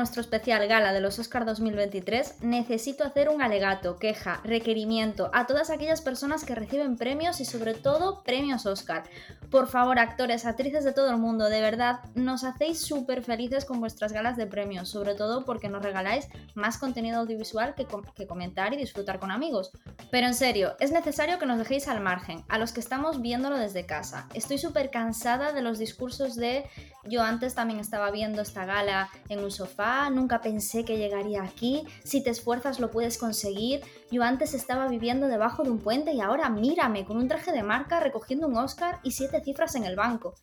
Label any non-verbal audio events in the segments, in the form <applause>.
nuestro especial gala de los Oscar 2023, necesito hacer un alegato, queja, requerimiento a todas aquellas personas que reciben premios y sobre todo premios Oscar. Por favor, actores, actrices de todo el mundo, de verdad, nos hacéis súper felices con vuestras galas de premios, sobre todo porque nos regaláis más contenido audiovisual que, comentar y disfrutar con amigos. Pero en serio, es necesario que nos dejéis al margen, a los que estamos viéndolo desde casa. Estoy súper cansada de los discursos de yo antes también estaba viendo esta gala en un sofá, nunca pensé que llegaría aquí, si te esfuerzas lo puedes conseguir, yo antes estaba viviendo debajo de un puente y ahora mírame con un traje de marca recogiendo un Oscar y siete cifras en el banco.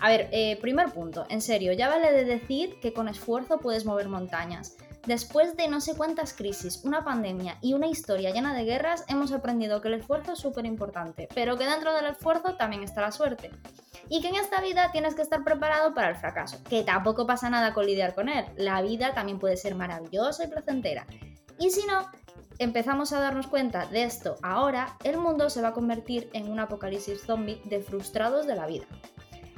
A ver, eh, primer punto, en serio, ya vale de decir que con esfuerzo puedes mover montañas. Después de no sé cuántas crisis, una pandemia y una historia llena de guerras, hemos aprendido que el esfuerzo es súper importante, pero que dentro del esfuerzo también está la suerte. Y que en esta vida tienes que estar preparado para el fracaso, que tampoco pasa nada con lidiar con él. La vida también puede ser maravillosa y placentera. Y si no, empezamos a darnos cuenta de esto ahora, el mundo se va a convertir en un apocalipsis zombie de frustrados de la vida.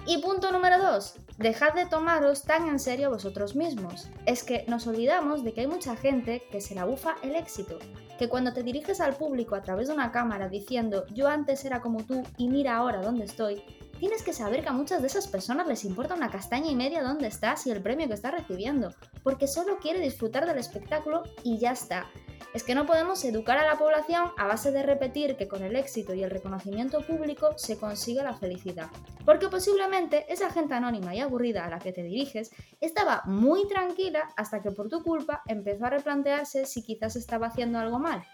Y punto número 2. Dejad de tomaros tan en serio vosotros mismos. Es que nos olvidamos de que hay mucha gente que se la bufa el éxito. Que cuando te diriges al público a través de una cámara diciendo yo antes era como tú y mira ahora dónde estoy, tienes que saber que a muchas de esas personas les importa una castaña y media dónde estás y el premio que estás recibiendo, porque solo quiere disfrutar del espectáculo y ya está es que no podemos educar a la población a base de repetir que con el éxito y el reconocimiento público se consigue la felicidad. Porque posiblemente esa gente anónima y aburrida a la que te diriges estaba muy tranquila hasta que por tu culpa empezó a replantearse si quizás estaba haciendo algo mal.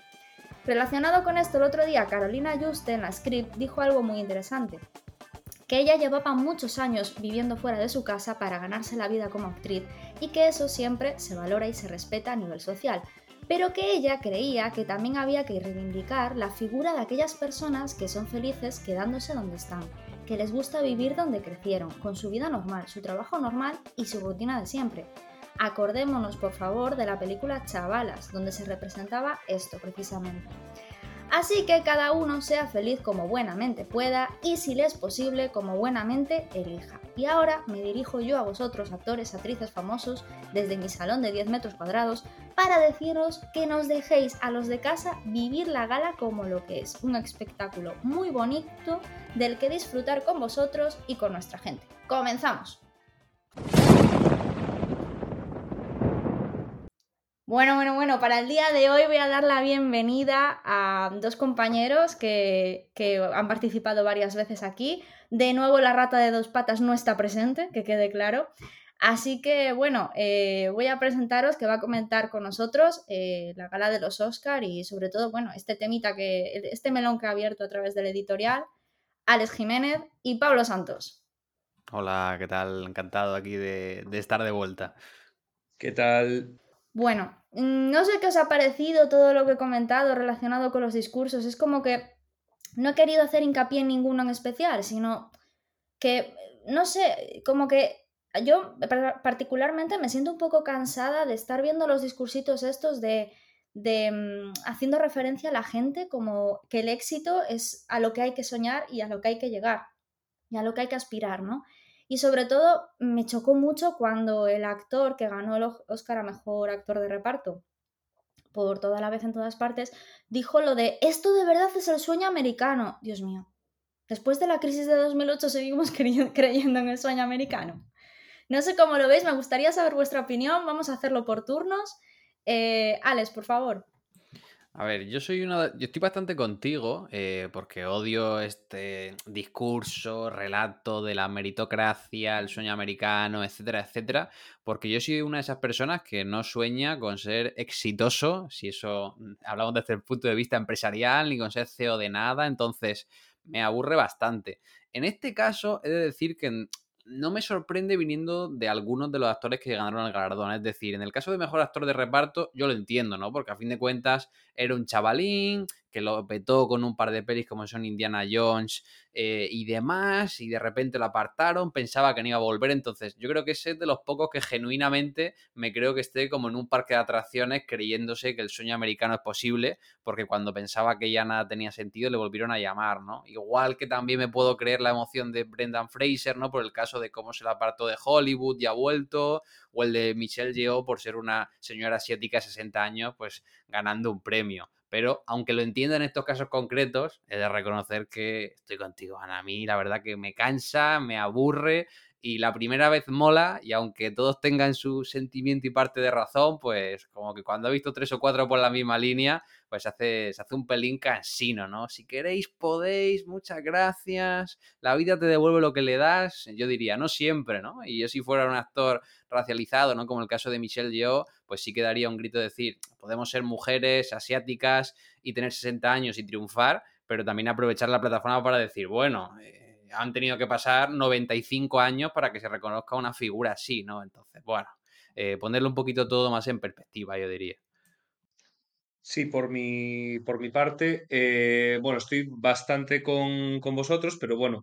Relacionado con esto, el otro día Carolina Juste en la script dijo algo muy interesante que ella llevaba muchos años viviendo fuera de su casa para ganarse la vida como actriz y que eso siempre se valora y se respeta a nivel social, pero que ella creía que también había que reivindicar la figura de aquellas personas que son felices quedándose donde están, que les gusta vivir donde crecieron, con su vida normal, su trabajo normal y su rutina de siempre. Acordémonos, por favor, de la película Chavalas, donde se representaba esto precisamente. Así que cada uno sea feliz como buenamente pueda y si le es posible como buenamente elija. Y ahora me dirijo yo a vosotros, actores, actrices famosos, desde mi salón de 10 metros cuadrados, para deciros que nos dejéis a los de casa vivir la gala como lo que es, un espectáculo muy bonito del que disfrutar con vosotros y con nuestra gente. ¡Comenzamos! Bueno, bueno, bueno, para el día de hoy voy a dar la bienvenida a dos compañeros que, han participado varias veces aquí. De nuevo, la rata de dos patas no está presente, que quede claro. Así que, bueno, eh, voy a presentaros que va a comentar con nosotros eh, la gala de los Oscar y sobre todo, bueno, este temita que, este melón que ha abierto a través del editorial, Alex Jiménez y Pablo Santos. Hola, ¿qué tal? Encantado aquí de, de estar de vuelta. ¿Qué tal? Bueno, no sé qué os ha parecido todo lo que he comentado relacionado con los discursos. Es como que no he querido hacer hincapié en ninguno en especial, sino que, no sé, como que yo particularmente me siento un poco cansada de estar viendo los discursitos estos de, de mm, haciendo referencia a la gente como que el éxito es a lo que hay que soñar y a lo que hay que llegar y a lo que hay que aspirar, ¿no? Y sobre todo me chocó mucho cuando el actor que ganó el Oscar a Mejor Actor de Reparto por toda la vez en todas partes, dijo lo de esto de verdad es el sueño americano. Dios mío, después de la crisis de 2008 seguimos <laughs> creyendo en el sueño americano. No sé cómo lo veis, me gustaría saber vuestra opinión, vamos a hacerlo por turnos. Eh, Alex, por favor. A ver, yo soy una. Yo estoy bastante contigo, eh, porque odio este discurso, relato de la meritocracia, el sueño americano, etcétera, etcétera. Porque yo soy una de esas personas que no sueña con ser exitoso, si eso mm, hablamos desde el punto de vista empresarial, ni con ser CEO de nada. Entonces, me aburre bastante. En este caso, he de decir que no me sorprende viniendo de algunos de los actores que ganaron el galardón. Es decir, en el caso de mejor actor de reparto, yo lo entiendo, ¿no? Porque a fin de cuentas era un chavalín que lo petó con un par de pelis como son Indiana Jones eh, y demás, y de repente lo apartaron, pensaba que no iba a volver, entonces yo creo que ese es de los pocos que genuinamente me creo que esté como en un parque de atracciones creyéndose que el sueño americano es posible, porque cuando pensaba que ya nada tenía sentido le volvieron a llamar, ¿no? Igual que también me puedo creer la emoción de Brendan Fraser, ¿no? Por el caso de cómo se la apartó de Hollywood y ha vuelto, o el de Michelle Yeoh por ser una señora asiática de 60 años, pues ganando un premio. Pero aunque lo entienda en estos casos concretos, he de reconocer que estoy contigo, Ana. A mí la verdad que me cansa, me aburre y la primera vez mola y aunque todos tengan su sentimiento y parte de razón, pues como que cuando he visto tres o cuatro por la misma línea, pues se hace, se hace un pelín cansino, ¿no? Si queréis, podéis, muchas gracias, la vida te devuelve lo que le das, yo diría, no siempre, ¿no? Y yo si fuera un actor racializado, ¿no? Como el caso de Michelle Yeoh, pues sí que daría un grito de decir, podemos ser mujeres asiáticas y tener 60 años y triunfar, pero también aprovechar la plataforma para decir, bueno... Eh, han tenido que pasar 95 años para que se reconozca una figura así, ¿no? Entonces, bueno, eh, ponerlo un poquito todo más en perspectiva, yo diría. Sí, por mi, por mi parte, eh, bueno, estoy bastante con, con, vosotros, pero bueno,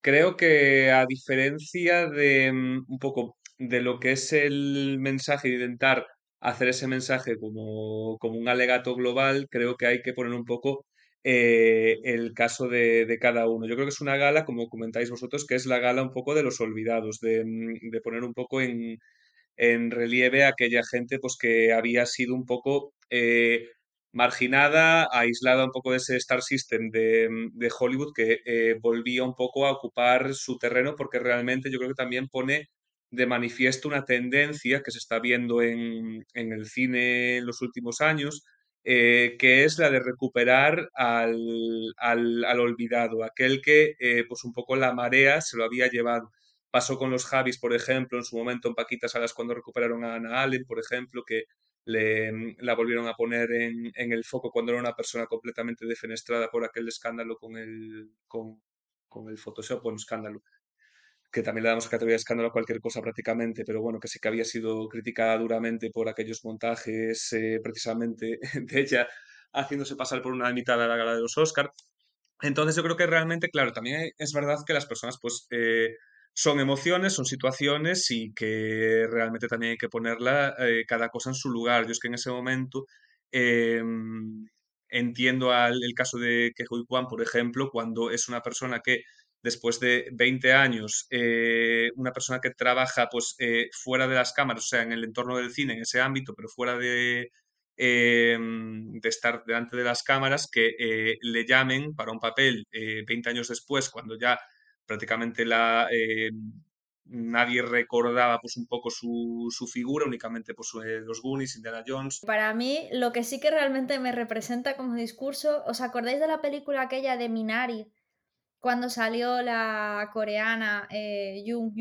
creo que a diferencia de mm, un poco de lo que es el mensaje intentar hacer ese mensaje como, como un alegato global, creo que hay que poner un poco eh, el caso de, cada uno. Yo creo que es una gala, como comentáis vosotros, que es la gala un poco de los olvidados, de, mm, poner un poco en, relieve a aquella gente pues, que había sido un poco eh, marginada, aislada un poco de ese Star System de, mm, Hollywood, que eh, volvía un poco a ocupar su terreno, porque realmente yo creo que también pone de manifiesto una tendencia que se está viendo en, en el cine en los últimos años, eh, que es la de recuperar al, al, olvidado, aquel que eh, pues un poco la marea se lo había llevado. Pasó con los Javis, por ejemplo, en su momento en Paquitas Salas cuando recuperaron a Ana Allen, por ejemplo, que le, la volvieron a poner en, en, el foco cuando era una persona completamente defenestrada por aquel escándalo con el, con, con el Photoshop, bueno, escándalo, que también le damos categoría de escándalo a cualquier cosa prácticamente, pero bueno, que sí que había sido criticada duramente por aquellos montajes eh, precisamente <laughs> de ella haciéndose pasar por una mitad de la gala de los Oscar. Entonces yo creo que realmente, claro, también es verdad que las personas pues eh, son emociones, son situaciones y que realmente también hay que ponerla eh, cada cosa en su lugar. Yo es que en ese momento em, entiendo el caso de Kehui Kwan, por ejemplo, cuando es una persona que después de 20 años, eh, una persona que trabaja pues, eh, fuera de las cámaras, o sea, en el entorno del cine, en ese ámbito, pero fuera de, de estar delante de las cámaras, que eh, le llamen para un papel 20 años después, cuando ya prácticamente nadie recordaba pues un poco su, su figura, únicamente pues los Goonies, Indiana Jones. Para mí, lo que sí que realmente me representa como discurso, ¿os acordáis de la película aquella de Minari? Cuando salió la coreana eh, Yu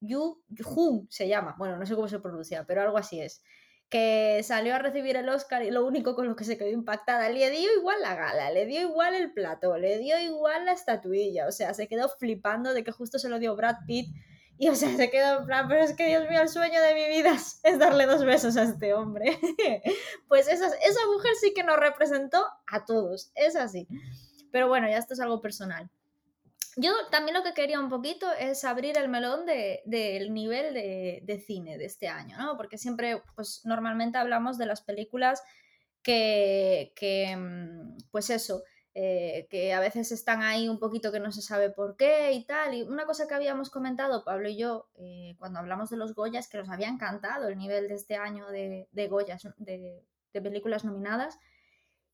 Yu Jung se llama, bueno, no sé cómo se pronuncia, pero algo así es, que salió a recibir el Oscar y lo único con lo que se quedó impactada, le dio igual la gala, le dio igual el plato, le dio igual la estatuilla, o sea, se quedó flipando de que justo se lo dio Brad Pitt y o sea, se quedó en plan, pero es que Dios mío, el sueño de mi vida es darle dos besos a este hombre. <laughs> pues esa, esa mujer sí que nos representó a todos, es así. Pero bueno, ya esto es algo personal. Yo también lo que quería un poquito es abrir el melón del nivel de, cine de este año, ¿no? Porque siempre, pues normalmente hablamos de las películas que, mm, pues eso, eh, que a veces están ahí un poquito que no se sabe por qué y tal. Y una cosa que habíamos comentado, Pablo y yo, eh, cuando hablamos de los Goyas, que nos había encantado el nivel de este año de, de Goyas, de, de películas nominadas.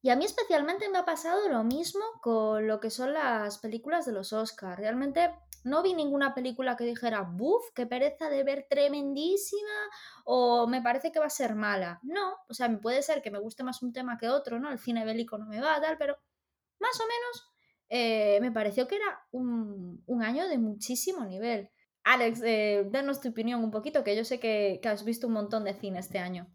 Y a mí especialmente me ha pasado lo mismo con lo que son las películas de los Oscars. Realmente no vi ninguna película que dijera, buf, qué pereza de ver tremendísima o me parece que va a ser mala. No, o sea, puede ser que me guste más un tema que otro, ¿no? El cine bélico no me va, tal, pero más o menos eh, me pareció que era un, año de muchísimo nivel. Alex, eh, tu opinión un poquito, que yo sé que has visto un montón de cine este año.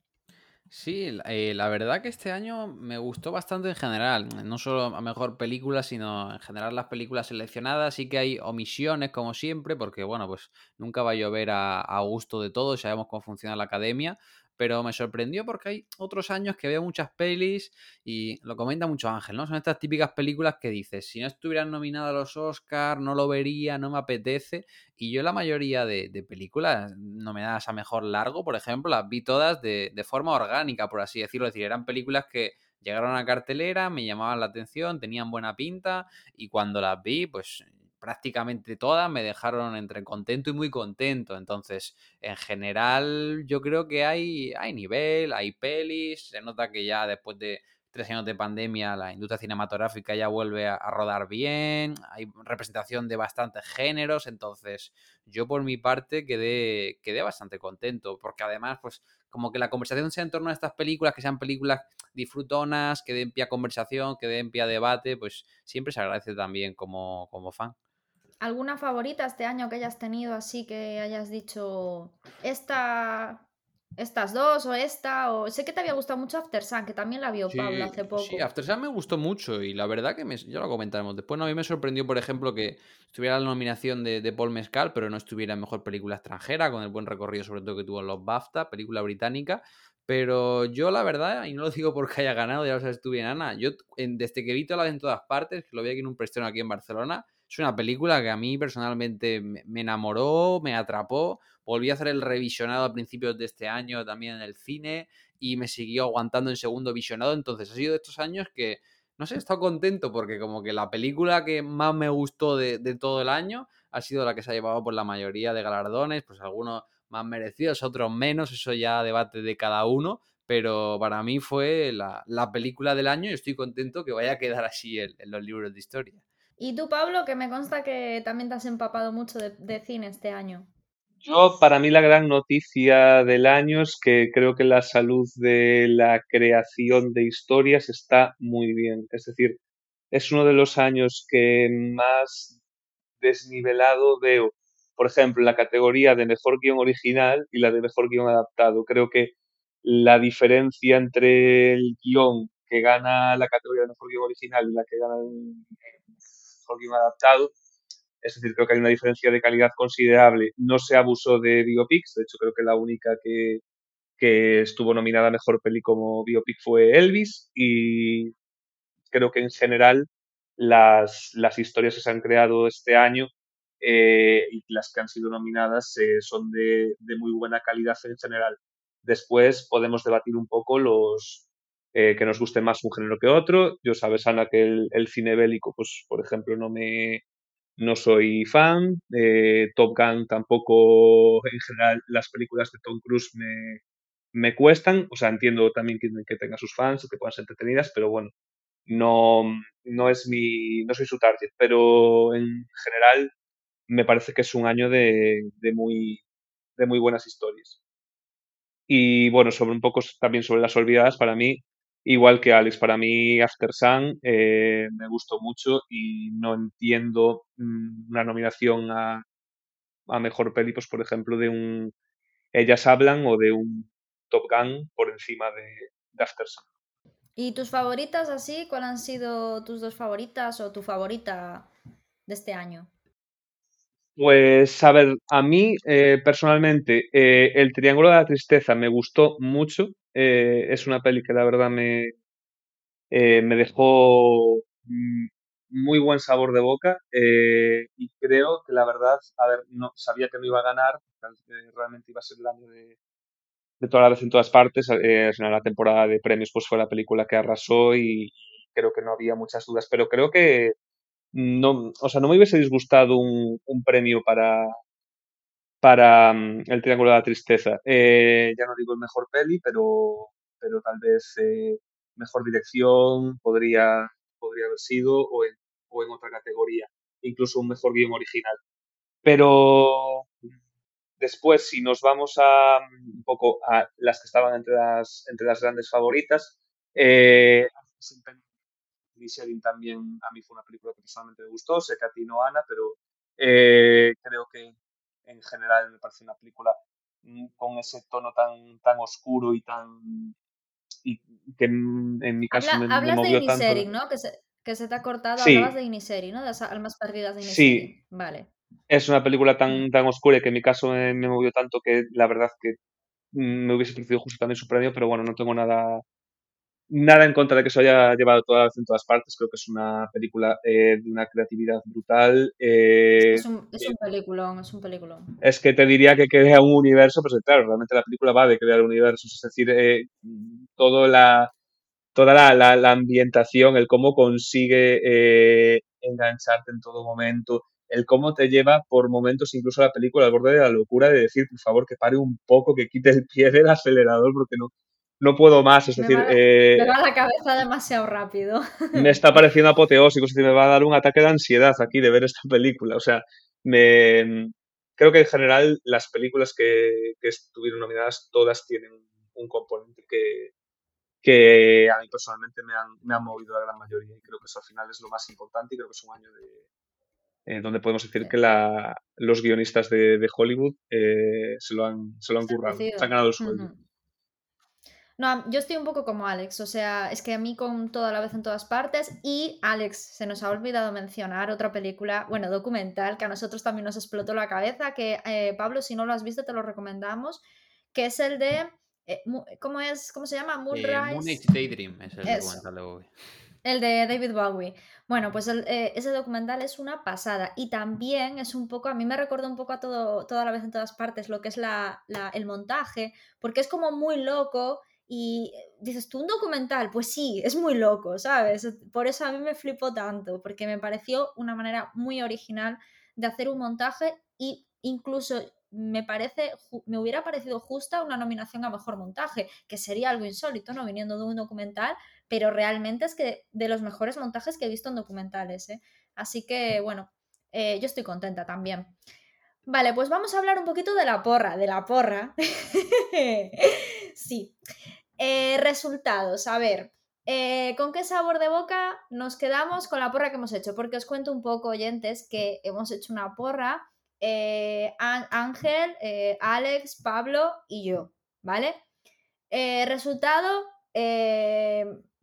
Sí, eh, la verdad que este año me gustó bastante en general. No solo a mejor película, sino en general las películas seleccionadas. Sí que hay omisiones, como siempre, porque bueno, pues nunca va a llover a, a gusto de todos, sabemos cómo funciona la academia. Pero me sorprendió porque hay otros años que veo muchas pelis y lo comenta mucho Ángel, ¿no? Son estas típicas películas que dices, si no estuvieran nominadas a los Oscars, no lo vería, no me apetece. Y yo la mayoría de, películas nominadas a Mejor Largo, por ejemplo, las vi todas de, de forma orgánica, por así decirlo. Es decir, eran películas que llegaron a cartelera, me llamaban la atención, tenían buena pinta y cuando las vi, pues prácticamente todas me dejaron entre contento y muy contento. Entonces, en general, yo creo que hay, hay nivel, hay pelis, se nota que ya después de tres años de pandemia la industria cinematográfica ya vuelve a, rodar bien, hay representación de bastantes géneros, entonces yo por mi parte quedé, quedé bastante contento, porque además, pues como que la conversación sea en torno a estas películas, que sean películas disfrutonas, que den pie a conversación, que den pie debate, pues siempre se agradece también como, como fan. ¿Alguna favorita este año que hayas tenido así que hayas dicho esta, estas dos o esta? O sé que te había gustado mucho After Sun, que también la vio Pablo hace poco. Sí, After Sun me gustó mucho y la verdad que me, ya lo comentaremos después. No, a mí me sorprendió, por ejemplo, que estuviera la nominación de, de Paul Mescal, pero no estuviera en mejor película extranjera, con el buen recorrido sobre todo que tuvo en los BAFTA, película británica. Pero yo, la verdad, y no lo digo porque haya ganado, ya lo sabes tú bien, Ana, yo desde que vi todas en todas partes, que lo vi aquí en un preestreno aquí en Barcelona, es una película que a mí personalmente me enamoró, me atrapó. Volví a hacer el revisionado a principios de este año también en el cine y me siguió aguantando en segundo visionado. Entonces ha sido de estos años que, no sé, he estado contento porque como que la película que más me gustó de, todo el año ha sido la que se ha llevado por la mayoría de galardones, pues algunos más merecidos, otros menos, eso ya debate de cada uno, pero para mí fue la, película del año y estoy contento que vaya a quedar así en los libros de historia. Y tú, Pablo, que me consta que también te has empapado mucho de, cine este año. Yo, para mí, la gran noticia del año es que creo que la salud de la creación de historias está muy bien. Es decir, es uno de los años que más desnivelado veo, por ejemplo, la categoría de mejor guion original y la de mejor guion adaptado. Creo que la diferencia entre el guion que gana la categoría de mejor guion original y la que gana el, guion adaptado. Es decir, creo que hay una diferencia de calidad considerable. No se abusó de biopics, de hecho creo que la única que, que estuvo nominada a Mejor Peli como biopic fue Elvis y creo que en general las, las historias que se han creado este año eh, y las que han sido nominadas eh, son de, de, muy buena calidad en general. Después podemos debatir un poco los, eh, que nos guste más un género que otro. Yo sabes, Ana, que el, cine bélico, pues, por ejemplo, no me no soy fan. Eh, Top Gun tampoco, en general, las películas de Tom Cruise me, me cuestan. O sea, entiendo también que, que tenga sus fans, que puedan ser entretenidas, pero bueno, no, no es mi, no soy su target. Pero en general me parece que es un año de, de muy, de muy buenas historias. Y bueno, sobre un poco también sobre las olvidadas, para mí, Igual que Alex, para mí After Sun eh, me gustó mucho y no entiendo mm, una nominación a, a mejor peli, pues por ejemplo, de un Ellas Hablan o de un Top Gun por encima de, de After Sun. ¿Y tus favoritas así? ¿Cuáles han sido tus dos favoritas o tu favorita de este año? Pues a ver, a mí eh, personalmente eh, El Triángulo de la Tristeza me gustó mucho. Eh, es una peli que la verdad me, me dejó mm, muy buen sabor de boca y creo que la verdad, a ver, no sabía que no iba a ganar, realmente iba a ser el año de, de toda la vez en todas partes. la temporada de premios pues fue la película que arrasó y creo que no había muchas dudas, pero creo que no, o sea, no me hubiese disgustado un premio para, para mm, El Triángulo de la Tristeza. Eh, ya no digo el mejor peli, pero, pero tal vez eh, mejor dirección podría, podría haber sido o en, o en otra categoría, incluso un mejor guion original. Pero después, si nos vamos a mm, un poco a las que estaban entre las, entre las grandes favoritas, eh, también a mí fue una película que personalmente me gustó, sé que a ti no, Ana, pero eh, creo que en general me parece una película mm, con ese tono tan, tan oscuro y tan... y que en mi caso me, hablas movió de tanto. ¿no? Que se, que se te ha cortado, hablabas de Iniseri, ¿no? De las almas perdidas de Iniseri. Sí. Vale. Es una película tan, mm. tan oscura y que en mi caso me, me movió tanto que la verdad que mm, me hubiese parecido justo también su premio, pero bueno, no tengo nada, nada en contra de que se haya llevado toda vez en todas partes. Creo que es una película eh, de una creatividad brutal. Eh, es, un, es un peliculón, es un peliculón. Es que te diría que crea un universo, pues claro, realmente la película va de crear universos, es decir, eh, todo la, toda la, la, ambientación, el cómo consigue eh, engancharte en todo momento, el cómo te lleva por momentos incluso la película al borde de la locura de decir, por favor, que pare un poco, que quite el pie del acelerador porque no, no puedo más. Es decir, eh, me va la cabeza demasiado rápido. <laughs> Me está pareciendo apoteósico, es decir, me va a dar un ataque de ansiedad aquí de ver esta película. O sea, me creo que en general las películas que, que estuvieron nominadas todas tienen un componente que, que a mí personalmente me han, me han movido la gran mayoría y creo que eso al final es lo más importante y creo que es un año de, eh, donde podemos decir que la, los guionistas de, de Hollywood eh, se, lo han, se lo han currado, se han ganado el sueldo. No, yo estoy un poco como Alex, o sea, es que a mí con toda la vez en todas partes y Alex, se nos ha olvidado mencionar otra película, bueno, documental, que a nosotros también nos explotó la cabeza, que eh, Pablo, si no lo has visto, te lo recomendamos, que es el de, eh, ¿cómo es? ¿Cómo se llama? Moonrise. Daydream es el documental de Bowie. El de David Bowie. Bueno, pues eh, ese documental es una pasada y también es un poco, a mí me recuerda un poco a todo, toda la vez en todas partes lo que es la, el montaje, porque es como muy loco y dices, ¿tú un documental? Pues sí, es muy loco, ¿sabes? Por eso a mí me flipó tanto, porque me pareció una manera muy original de hacer un montaje y incluso me parece, me hubiera parecido justa una nominación a mejor montaje, que sería algo insólito, ¿no? Viniendo de un documental, pero realmente es que de los mejores montajes que he visto en documentales, ¿eh? Así que, bueno, eh, yo estoy contenta también. Vale, pues vamos a hablar un poquito de la porra, de la porra. <laughs> sí. Eh, resultados, a ver. Eh, ¿Con qué sabor de boca nos quedamos con la porra que hemos hecho? Porque os cuento un poco, oyentes, que hemos hecho una porra. Eh, Ángel, Alex, Pablo y yo, ¿vale? resultado,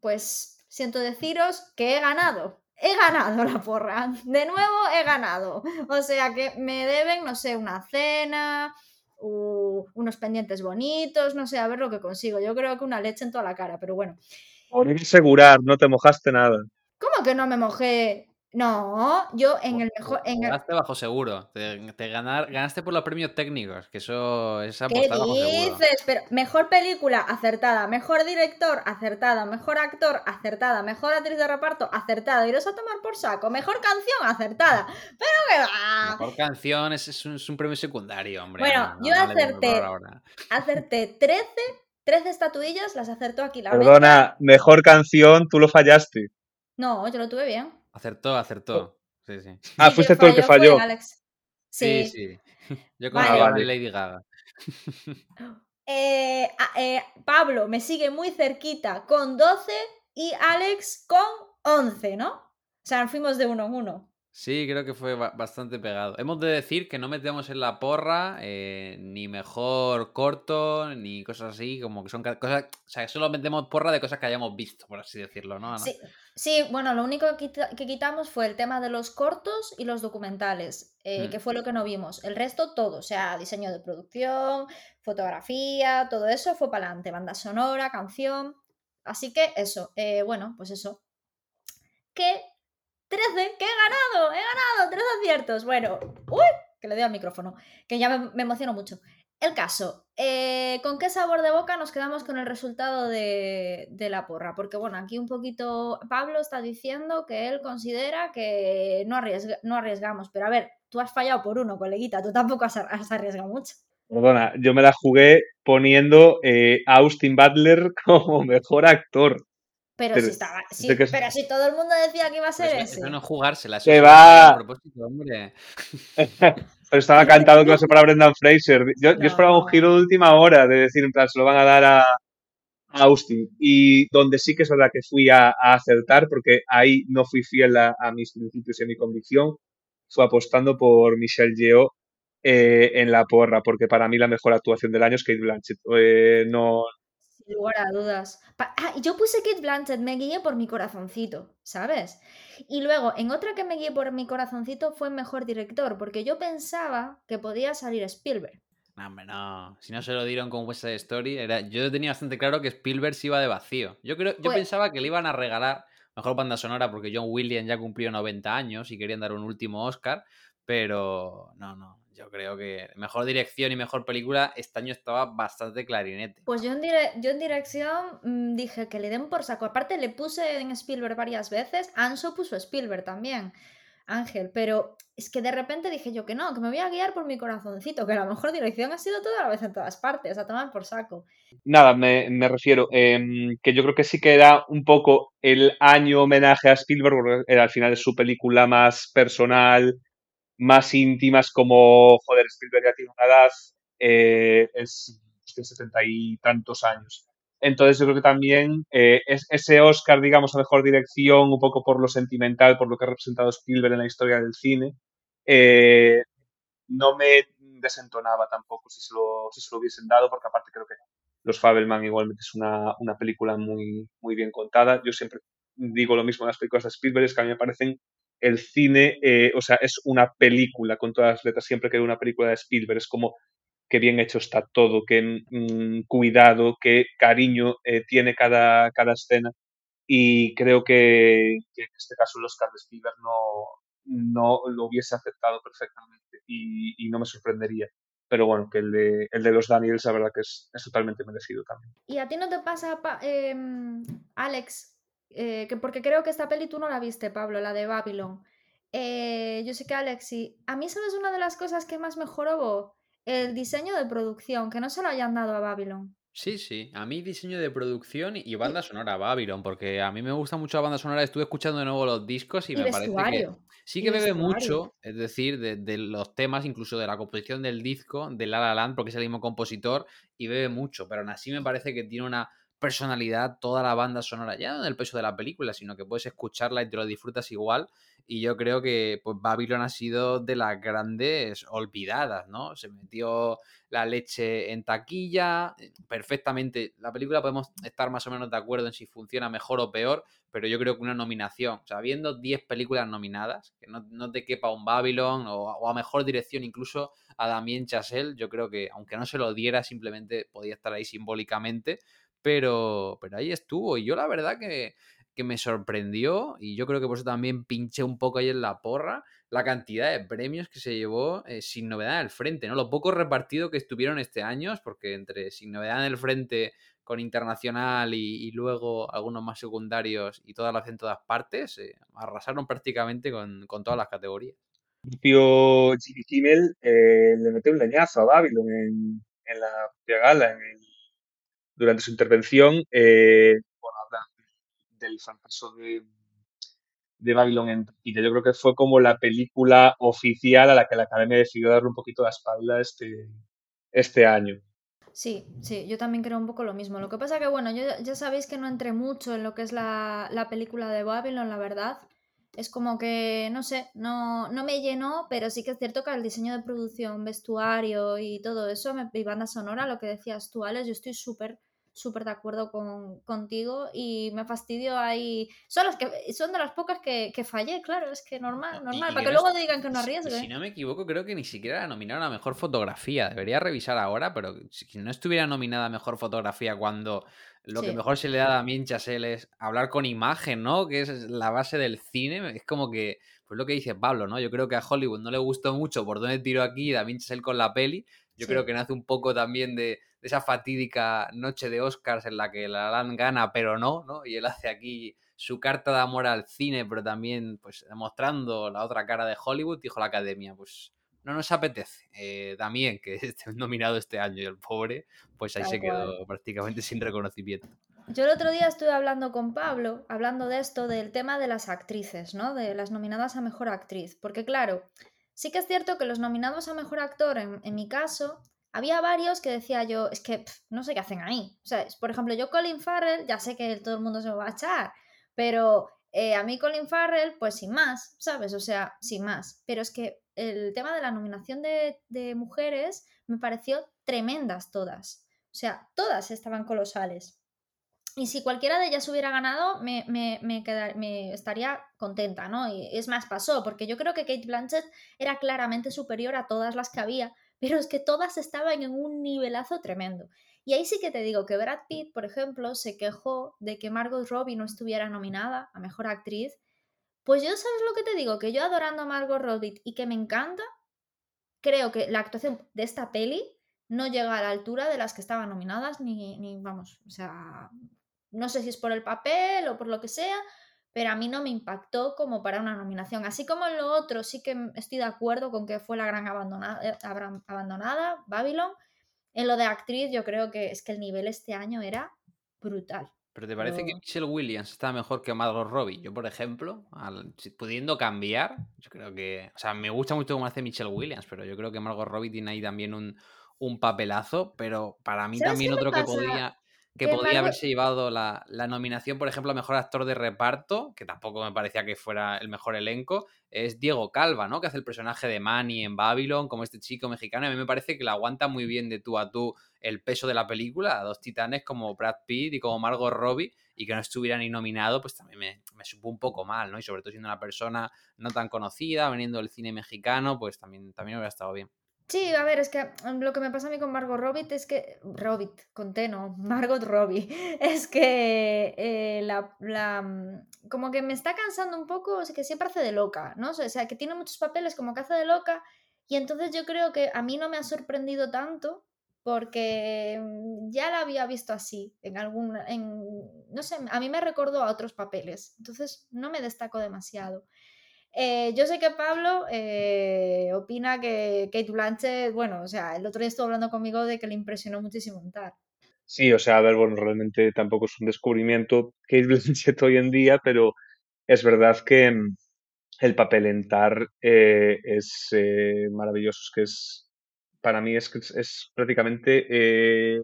pues siento deciros que he ganado he ganado la porra. De nuevo he ganado. O sea que me deben, no sé, una cena, unos pendientes bonitos, no sé, a ver lo que consigo. Yo creo que una leche en toda la cara, pero bueno. Por asegurar, no te mojaste nada. ¿Cómo que no me mojé? No, yo en el mejor. En Ganaste bajo seguro. Te, ganar, ganaste por los premios técnicos, que eso es ¿Qué dices? Pero mejor película, acertada. Mejor director, acertada. Mejor actor, acertada. Mejor actriz de reparto, acertada. Iros a tomar por saco. Mejor canción, acertada. Pero que va. Mejor canción es, un, premio secundario, hombre. Bueno, yo acerté. Acerté 13, 13 estatuillas, las acertó aquí la Perdona, mejor canción, tú lo fallaste. No, yo lo tuve bien. Acertó, acertó. Sí, sí. <laughs> Ah, fuiste tú el que falló. Sí. sí, <laughs> Yo con vale. Lady Gaga. <laughs> Eh, eh, Pablo me sigue muy cerquita con 12 y Alex con 11, ¿no? O sea, fuimos de uno en uno. Sí, creo que fue bastante pegado. Hemos de decir que no metemos en la porra eh, ni mejor corto, ni cosas así, como que son cosas. O sea, solo metemos porra de cosas que hayamos visto, por así decirlo, ¿no? Sí, sí bueno, lo único que, quitamos fue el tema de los cortos y los documentales, eh, mm. que fue lo que no vimos. El resto, todo, o sea, diseño de producción, fotografía, todo eso fue para adelante, banda sonora, canción. Así que eso, eh, bueno, pues eso. Que 13, que he ganado, he ganado, 13 aciertos. Bueno, uy, que le doy al micrófono, que ya me, emociono mucho. El caso, eh, ¿con qué sabor de boca nos quedamos con el resultado de, la porra? Porque bueno, aquí un poquito Pablo está diciendo que él considera que no, no arriesgamos, pero a ver, tú has fallado por uno, coleguita, tú tampoco has, arriesgado mucho. Perdona, yo me la jugué poniendo eh, a Austin Butler <laughs> como mejor actor. Pero, si estaba. pero si todo el mundo decía que iba a ser ese. Eso no jugársela. Eso se va. A propósito, hombre. <laughs> pero estaba cantado que iba a ser para Brendan Fraser. Yo, yo, esperaba un giro de última hora de decir, en plan, se lo van a dar a, Austin. Y donde sí que es verdad que fui a, acertar, porque ahí no fui fiel a, mis principios y a mi convicción, fue apostando por Michelle Yeoh eh, en la porra, porque para mí la mejor actuación del año es Kate Blanchett. Eh, no, sin lugar a dudas. Ah, yo puse Kate Blanchett, me guié por mi corazoncito, ¿sabes? Y luego, en otra que me guié por mi corazoncito fue Mejor Director, porque yo pensaba que podía salir Spielberg. No, hombre, no. Si no se lo dieron con West Side Story, era... yo tenía bastante claro que Spielberg se iba de vacío. Yo creo, yo Pues- pensaba que le iban a regalar mejor banda sonora porque John Williams ya cumplió 90 años y querían dar un último Oscar, pero no, no. Yo creo que mejor dirección y mejor película este año estaba bastante clarinete. Pues yo en, dire- yo en dirección mm, dije que le den por saco. Aparte le puse en Spielberg varias veces. Anso puso Spielberg también. Ángel, pero es que de repente dije yo que no, que me voy a guiar por mi corazoncito, que la mejor dirección ha sido toda la vez en todas partes, a tomar por saco. Nada, me, me refiero, em, que yo creo que sí que era un poco el año homenaje a Spielberg, porque era al final es su película más personal, más íntima, es como, joder, Spielberg ya tiene una edad, eh, es tiene setenta y tantos años. Entonces yo creo que también eh, es, ese Oscar, digamos, a mejor dirección, un poco por lo sentimental, por lo que ha representado Spielberg en la historia del cine, eh, no me desentonaba tampoco si se, lo, si se lo hubiesen dado, porque aparte creo que Los Fabelman igualmente es una, una película muy, muy bien contada. Yo siempre digo lo mismo en las películas de Spielberg, es que a mí me parecen el cine, eh, o sea, es una película con todas las letras, siempre que veo una película de Spielberg, es como qué bien hecho está todo, qué mm, cuidado, qué cariño eh, tiene cada, cada escena. Y creo que, en este caso el Oscar de Spielberg no, no lo hubiese aceptado perfectamente y, no me sorprendería. Pero bueno, que el de, el de los Daniels, la verdad que es, es totalmente merecido también. ¿Y a ti no te pasa, pa- em, Alex? Eh, que porque creo que esta peli tú no la viste, Pablo, la de Babylon. Eh, yo sé que Alex sí. A mí, ¿sabes una de las cosas que más mejoró? El diseño de producción, que no se lo hayan dado a Babylon. Sí, sí. A mí diseño de producción y banda sonora Babylon, porque a mí me gusta mucho la banda sonora. Estuve escuchando de nuevo los discos y, Y me parece que sí que bebe mucho, es decir, de, de los temas, incluso de la composición del disco, de La La Land, porque es el mismo compositor y bebe mucho, pero aún así me parece que tiene una personalidad toda la banda sonora, ya no en el peso de la película, sino que puedes escucharla y te lo disfrutas igual. Y yo creo que pues, Babylon ha sido de las grandes olvidadas, ¿no? Se metió la leche en taquilla, eh, perfectamente. La película podemos estar más o menos de acuerdo en si funciona mejor o peor, pero yo creo que una nominación, o sea, viendo 10 películas nominadas, que no, no te quepa un Babylon o, o, a mejor dirección incluso a Damien Chazelle, yo creo que aunque no se lo diera, simplemente podía estar ahí simbólicamente, pero, pero ahí estuvo. Y yo la verdad que, que me sorprendió, y yo creo que por eso también pinché un poco ahí en la porra, la cantidad de premios que se llevó eh, sin novedad en el frente, ¿no? Lo poco repartido que estuvieron este año, porque entre sin novedad en el frente con internacional y, luego algunos más secundarios y todas las en todas partes, eh, arrasaron prácticamente con, con, todas las categorías. Tío Jimmy Kimmel eh, le metió un leñazo a Babylon en, en la gala, en el, durante su intervención. Eh, del fracaso de, de Babylon en. Yo creo que fue como la película oficial a la que la Academia decidió darle un poquito la espalda este, este año. Sí, sí, yo también creo un poco lo mismo. Lo que pasa que, bueno, yo ya sabéis que no entré mucho en lo que es la, la película de Babylon, la verdad. Es como que, no sé, no, no me llenó, pero sí que es cierto que el diseño de producción, vestuario y todo eso, me, y banda sonora, lo que decías tú, Alex, yo estoy súper súper de acuerdo con, contigo y me fastidio ahí. Son, las que, son de las pocas que, que fallé, claro, es que normal, normal, y, y para que luego digan que no arriesgue. Si no me equivoco, creo que ni siquiera la nominaron a mejor fotografía. Debería revisar ahora, pero si no estuviera nominada a mejor fotografía cuando lo sí. que mejor se le da a Damien Chazelle es hablar con imagen, ¿no? Que es la base del cine. Es como que, pues lo que dice Pablo, ¿no? Yo creo que a Hollywood no le gustó mucho por dónde tiró aquí Damien Chazelle con la peli. Yo sí. creo que nace un poco también de, de, esa fatídica noche de Oscars en la que la Lan gana, pero no, ¿no? Y él hace aquí su carta de amor al cine, pero también, pues, demostrando la otra cara de Hollywood, dijo la academia, pues, no nos apetece. Eh, también que <laughs> esté nominado este año y el pobre, pues ahí Tal se quedó cual. prácticamente sin reconocimiento. Yo el otro día estuve hablando con Pablo, hablando de esto, del tema de las actrices, ¿no? De las nominadas a Mejor Actriz. Porque claro, sí que es cierto que los nominados a Mejor Actor, en, en mi caso, había varios que decía yo, es que pff, no sé qué hacen ahí. O sea, por ejemplo, yo Colin Farrell, ya sé que todo el mundo se me va a echar, pero eh, a mí Colin Farrell, pues sin más, ¿sabes? O sea, sin más. Pero es que el tema de la nominación de, de mujeres me pareció tremendas todas. O sea, todas estaban colosales. Y si cualquiera de ellas hubiera ganado, me, me, me, quedar, me, estaría contenta, ¿no? Y es más, pasó, porque yo creo que Kate Blanchett era claramente superior a todas las que había, pero es que todas estaban en un nivelazo tremendo. Y ahí sí que te digo que Brad Pitt, por ejemplo, se quejó de que Margot Robbie no estuviera nominada a Mejor Actriz. Pues yo, ¿sabes lo que te digo? Que yo adorando a Margot Robbie y que me encanta, creo que la actuación de esta peli no llega a la altura de las que estaban nominadas, ni, ni vamos, o sea, no sé si es por el papel o por lo que sea, pero a mí no me impactó como para una nominación. Así como en lo otro, sí que estoy de acuerdo con que fue la gran abandonada, eh, abandonada Babylon. En lo de actriz, yo creo que es que el nivel este año era brutal. ¿Pero te parece que Michelle Williams está mejor que Margot Robbie? Yo, por ejemplo, pudiendo cambiar, yo creo que. O sea, me gusta mucho cómo hace Michelle Williams, pero yo creo que Margot Robbie tiene ahí también un, un papelazo. Pero para mí también otro que podía que podría haberse llevado la, nominación, por ejemplo, a mejor actor de reparto, que tampoco me parecía que fuera el mejor elenco, es Diego Calva, ¿no? Que hace el personaje de Manny en Babylon, como este chico mexicano. A mí me parece que le aguanta muy bien de tú a tú el peso de la película, a dos titanes como Brad Pitt y como Margot Robbie, y que no estuviera ni nominado, pues también me, me supo un poco mal, ¿no? Y sobre todo siendo una persona no tan conocida, veniendo del cine mexicano, pues también, también hubiera estado bien. Sí, a ver, es que mm, lo que me pasa a mí con Margot Robbie es que. Robbie, con T, no, <laughs> Margot Robbie. Es que eh, la, la, mm, Como que me está cansando un poco, o sea, que siempre hace de loca, ¿no? O sea, que tiene muchos papeles como que hace de loca. Y entonces yo creo que a mí no me ha sorprendido tanto porque mm, ya la había visto así en algún. En, no sé, a mí me recordó a otros papeles. Entonces no me destaco demasiado. Eh, yo sé que Pablo eh, opina que Kate Blanchett, bueno, o sea, el otro día estuvo hablando conmigo de que le impresionó muchísimo en Tar. Sí, o sea, a ver, bueno, realmente tampoco es un descubrimiento Kate <laughs> Blanchett hoy en día, pero es verdad que mm, el papel en Tar eh, es maravilloso, es que es, para mí es, es prácticamente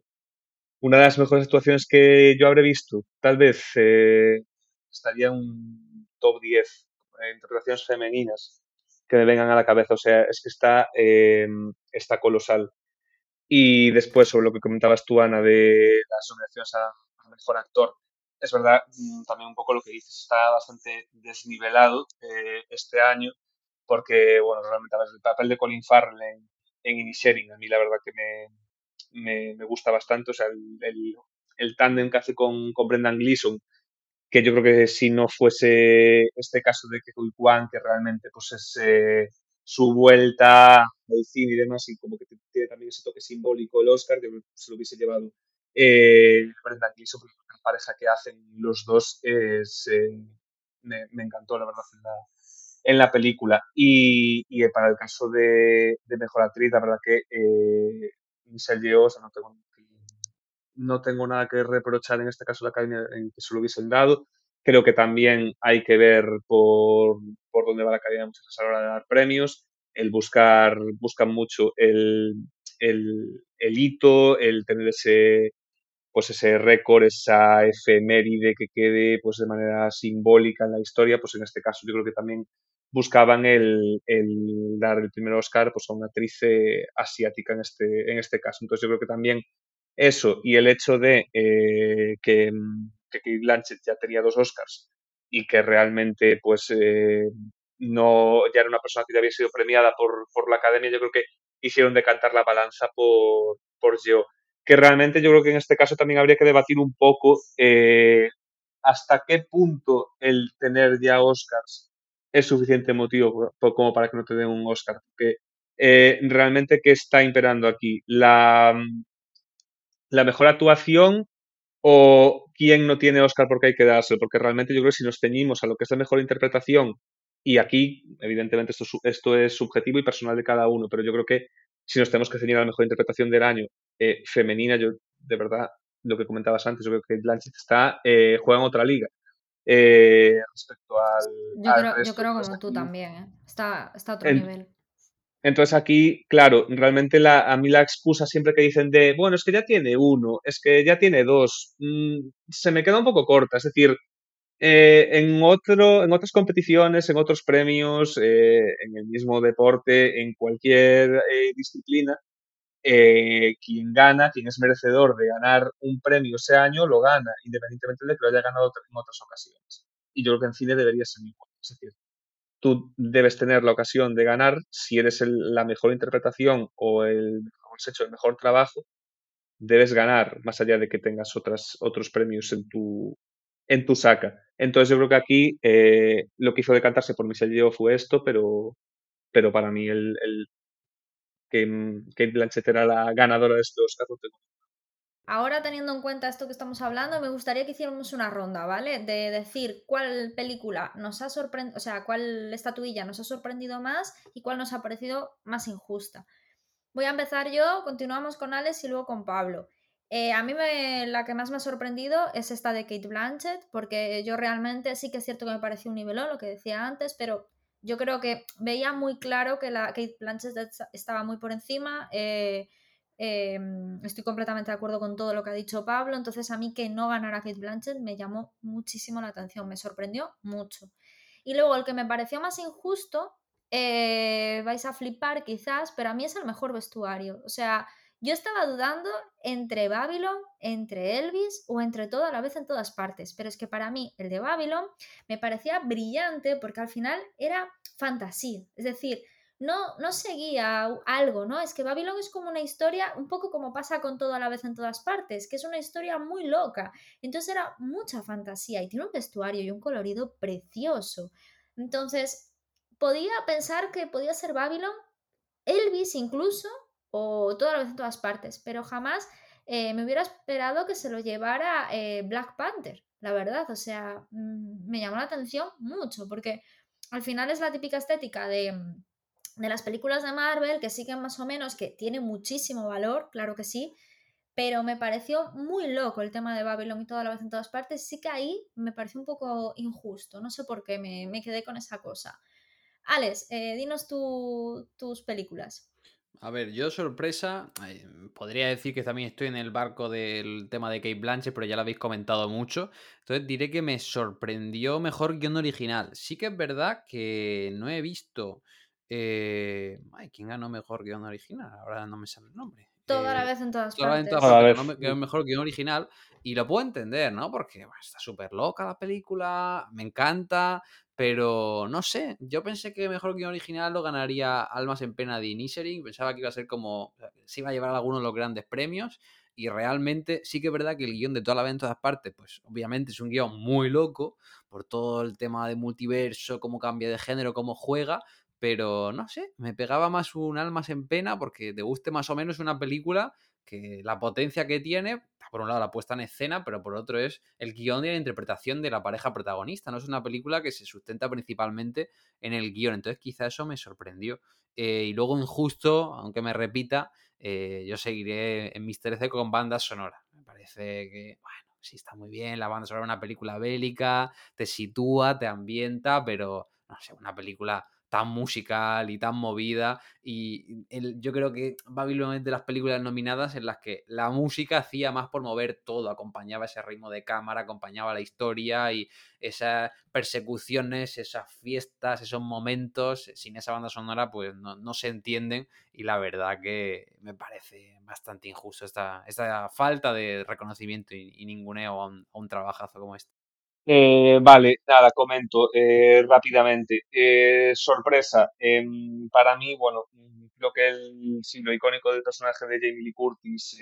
una de las mejores actuaciones que yo habré visto. Tal vez estaría un top 10 eh, interpretaciones femeninas que me vengan a la cabeza. O sea, es que está, eh, está colosal. Y después, sobre lo que comentabas tú, Ana, de las nominaciones a, Mejor Actor, es verdad, mm, también un poco lo que dices, está bastante desnivelado eh, este año, porque, bueno, realmente el papel de Colin Farrell en, en Inisherin, a mí la verdad que me, me, gusta bastante, o sea, el, el, el tándem que hace con, con Brendan Gleeson, que yo creo que si no fuese este caso de que Kwan, que realmente pues es eh, su vuelta al cine y demás, y como que tiene también ese toque simbólico el Oscar, yo se lo hubiese llevado eh, Brendan Gleeson, porque la pareja que hacen los dos eh, me, encantó, la verdad, en la, película. Y, para el caso de, de Mejor Actriz, la verdad que eh, Michelle Yeoh, o sea, no tengo no tengo nada que reprochar en este caso la academia en que se lo hubiesen dado. Creo que también hay que ver por, por dónde va la academia muchas a la hora de dar premios. El buscar, buscan mucho el, el, el hito, el tener ese, pues ese récord, esa efeméride que quede pues de manera simbólica en la historia, pues en este caso yo creo que también buscaban el, el dar el primer Oscar pues a una actriz eh, asiática en este, en este caso. Entonces yo creo que también eso y el hecho de eh, que, que Kate Blanchett ya tenía dos Oscars y que realmente pues eh, no ya era una persona que ya había sido premiada por, por la academia, yo creo que hicieron decantar la balanza por, por Geo. Que realmente yo creo que en este caso también habría que debatir un poco eh, hasta qué punto el tener ya Oscars es suficiente motivo como para que no te den un Oscar. Porque realmente, ¿qué está imperando aquí? La, la mejor actuación o quién no tiene Oscar porque hay que darse, porque realmente yo creo que si nos ceñimos a lo que es la mejor interpretación, y aquí, evidentemente, esto, esto es subjetivo y personal de cada uno, pero yo creo que si nos tenemos que ceñir a la mejor interpretación del año eh, femenina, yo de verdad, lo que comentabas antes, yo creo que Blanchett está, eh, juega en otra liga. Eh, respecto al. Yo creo, yo creo pues como tú también, ¿eh? está, está a otro nivel. Entonces aquí, claro, realmente la, a mí la excusa siempre que dicen de, bueno, es que ya tiene uno, es que ya tiene dos, mm, se me queda un poco corta. Es decir, eh, en, otro, en otras competiciones, en otros premios, eh, en el mismo deporte, en cualquier eh, disciplina, quien gana, quien es merecedor de ganar un premio ese año, lo gana, independientemente de que lo haya ganado en otras ocasiones. Y yo creo que en cine debería ser igual. Es decir, tú debes tener la ocasión de ganar si eres la mejor interpretación o el, has hecho el mejor trabajo, debes ganar más allá de que tengas otras, otros premios en tu, en tu saca. Entonces yo creo que aquí eh, lo que hizo decantarse por Michelle fue esto, pero, pero para mí el, el que Kate Blanchett era la ganadora de estos casos Ahora, teniendo en cuenta esto que estamos hablando, me gustaría que hiciéramos una ronda, ¿vale? De decir cuál película nos ha sorprendido, o sea, cuál estatuilla nos ha sorprendido más y cuál nos ha parecido más injusta. Voy a empezar yo, continuamos con Alex y luego con Pablo. Eh, a mí me, la que más me ha sorprendido es esta de Kate Blanchett, porque yo realmente sí que es cierto que me pareció un nivelón, lo que decía antes, pero yo creo que veía muy claro que la Kate Blanchett estaba muy por encima. Eh, Em, estoy completamente de acuerdo con todo lo que ha dicho Pablo, entonces a mí que no ganara Kate Blanchett me llamó muchísimo la atención, me sorprendió mucho. Y luego el que me pareció más injusto, eh, vais a flipar quizás, pero a mí es el mejor vestuario. O sea, yo estaba dudando entre Babylon, entre Elvis o entre todo a la vez en todas partes, pero es que para mí el de Babylon me parecía brillante porque al final era fantasía, es decir, no, no seguía algo, ¿no? Es que Babylon es como una historia, un poco como pasa con todo a la vez en todas partes, que es una historia muy loca. Entonces era mucha fantasía y tiene un vestuario y un colorido precioso. Entonces, podía pensar que podía ser Babylon, Elvis incluso, o toda la vez en todas partes, pero jamás eh, me hubiera esperado que se lo llevara eh, Black Panther, la verdad. O sea, mm, me llamó la atención mucho, porque al final es la típica estética de mm, de las películas de Marvel que siguen más o menos, que tiene muchísimo valor, claro que sí, pero me pareció muy loco el tema de Babylon y toda la vez en todas partes. Sí que ahí me pareció un poco injusto, no sé por qué me, quedé con esa cosa. Alex, eh, dinos tus películas. A ver, yo sorpresa, podría decir que también estoy en el barco del tema de Kate Blanchett, pero ya lo habéis comentado mucho. Entonces diré que me sorprendió mejor guion original. Sí que es verdad que no he visto eh, ay, ¿quién ganó mejor guion original? Ahora no me sale el nombre. Toda la eh, vez en todas partes. Toda mejor guion original. Y lo puedo entender, ¿no? Porque está súper loca la película, me encanta, pero no sé. Yo pensé que mejor guion original lo ganaría Almas en Pena de Inisherin. Pensaba que iba a ser como. Se iba a llevar algunos de los grandes premios. Y realmente sí que es verdad que el guion de toda la vez en todas partes, pues obviamente es un guion muy loco por todo el tema de multiverso, cómo cambia de género, cómo juega, pero no sé, me pegaba más un almas en pena porque te guste más o menos una película que la potencia que tiene, por un lado la puesta en escena, pero por otro es el guion y la interpretación de la pareja protagonista. No es una película que se sustenta principalmente en el guion, entonces quizá eso me sorprendió. Eh, y luego injusto, aunque me repita, eh, yo seguiré en mis 13 con banda sonora. Me parece que, bueno, sí está muy bien, la banda sonora es una película bélica, te sitúa, te ambienta, pero no sé, una película tan musical y tan movida. Y yo creo que Babylon es de las películas nominadas en las que la música hacía más por mover todo, acompañaba ese ritmo de cámara, acompañaba la historia y esas persecuciones, esas fiestas, esos momentos, sin esa banda sonora, pues no, se entienden. Y la verdad que me parece bastante injusto esta, esta falta de reconocimiento y, ninguneo a un, un trabajazo como este. Eh, vale, nada, comento eh, rápidamente. Eh, sorpresa, em, para mí, bueno, creo que el siglo icónico del personaje de Jamie Lee Curtis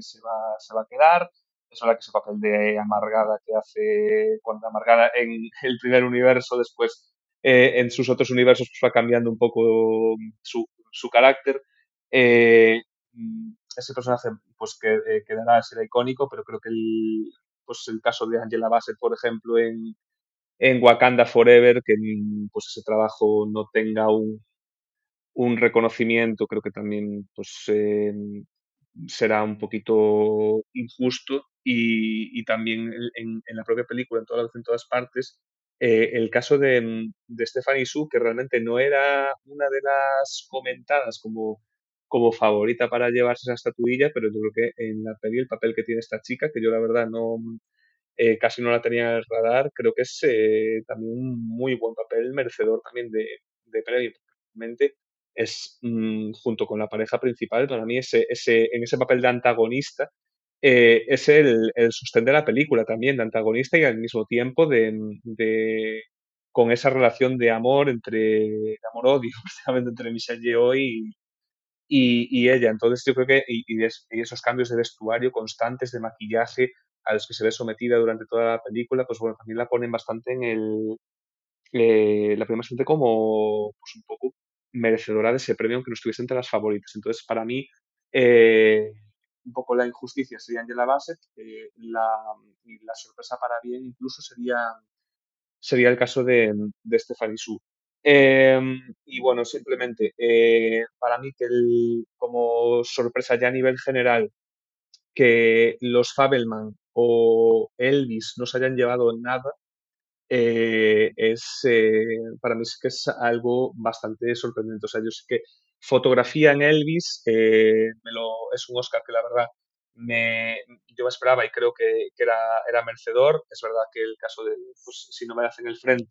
se, va, se va a quedar. Es verdad que ese papel de amargada que hace cuando amargada en <laughs> el primer universo, después en sus otros universos pues va cambiando un poco su, su carácter. ese personaje pues que, quedará, será icónico, pero creo que el, pues el caso de Angela Bassett, por ejemplo, en, en Wakanda Forever, que pues ese trabajo no tenga un, un reconocimiento, creo que también pues, em, será un poquito injusto. Y, y también en, en, la propia película, en todas, en todas partes, eh, el caso de, de Stephanie Su, que realmente no era una de las comentadas como como favorita para llevarse esa estatuilla, pero yo creo que en la peli el papel que tiene esta chica, que yo la verdad no eh, casi no la tenía en el radar, creo que es eh, también un muy buen papel, merecedor también de, de premio. Realmente es, mm, junto con la pareja principal, para mí ese, en ese papel de antagonista, eh, es el, el sostén de la película también, de antagonista y al mismo tiempo de, de, con esa relación de amor entre, amor-odio, <laughs> precisamente entre Michelle Yeoh y, y, ella. Entonces yo creo que, y, esos cambios de vestuario constantes, de maquillaje, a los que se ve sometida durante toda la película, pues bueno, también la ponen bastante en el, eh, la ponen bastante como, pues un poco merecedora de ese premio, aunque no estuviese entre las favoritas. Entonces, para mí, eh, un poco la injusticia sería Angela Bassett, la, y la sorpresa para bien incluso sería, sería el caso de, de Stephanie Su. Em, y bueno, simplemente, eh, para mí que como sorpresa ya a nivel general, que los Fabelman o Elvis no se hayan llevado nada, eh, es eh, para mí es que es algo bastante sorprendente. O sea, yo sé que fotografía en Elvis es un Oscar que la verdad me, yo me esperaba y creo que, que era, era, merecedor. Es verdad que el caso de, pues, si no me hacen el frente,